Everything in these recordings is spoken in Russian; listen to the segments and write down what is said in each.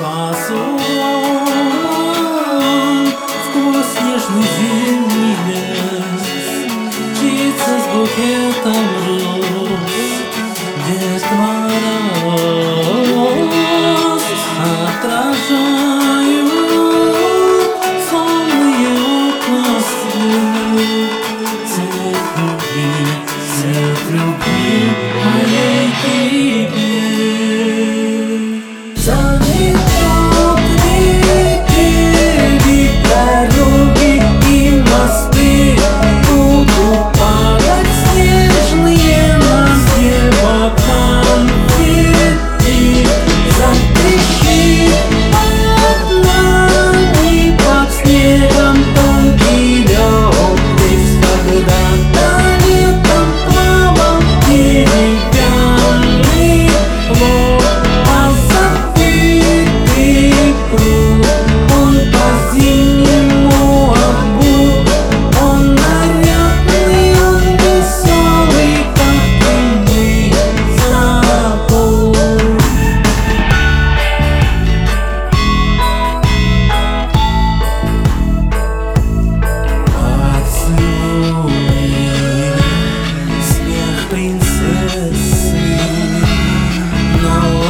спасу Сквозь снежный зимний лес. Птица с букетом роз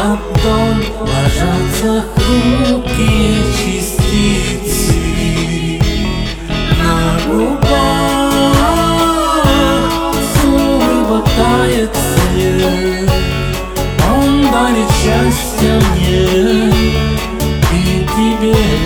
ладонь Ложатся хрупкие частицы На губах Слово тает след Он дарит счастье мне. И тебе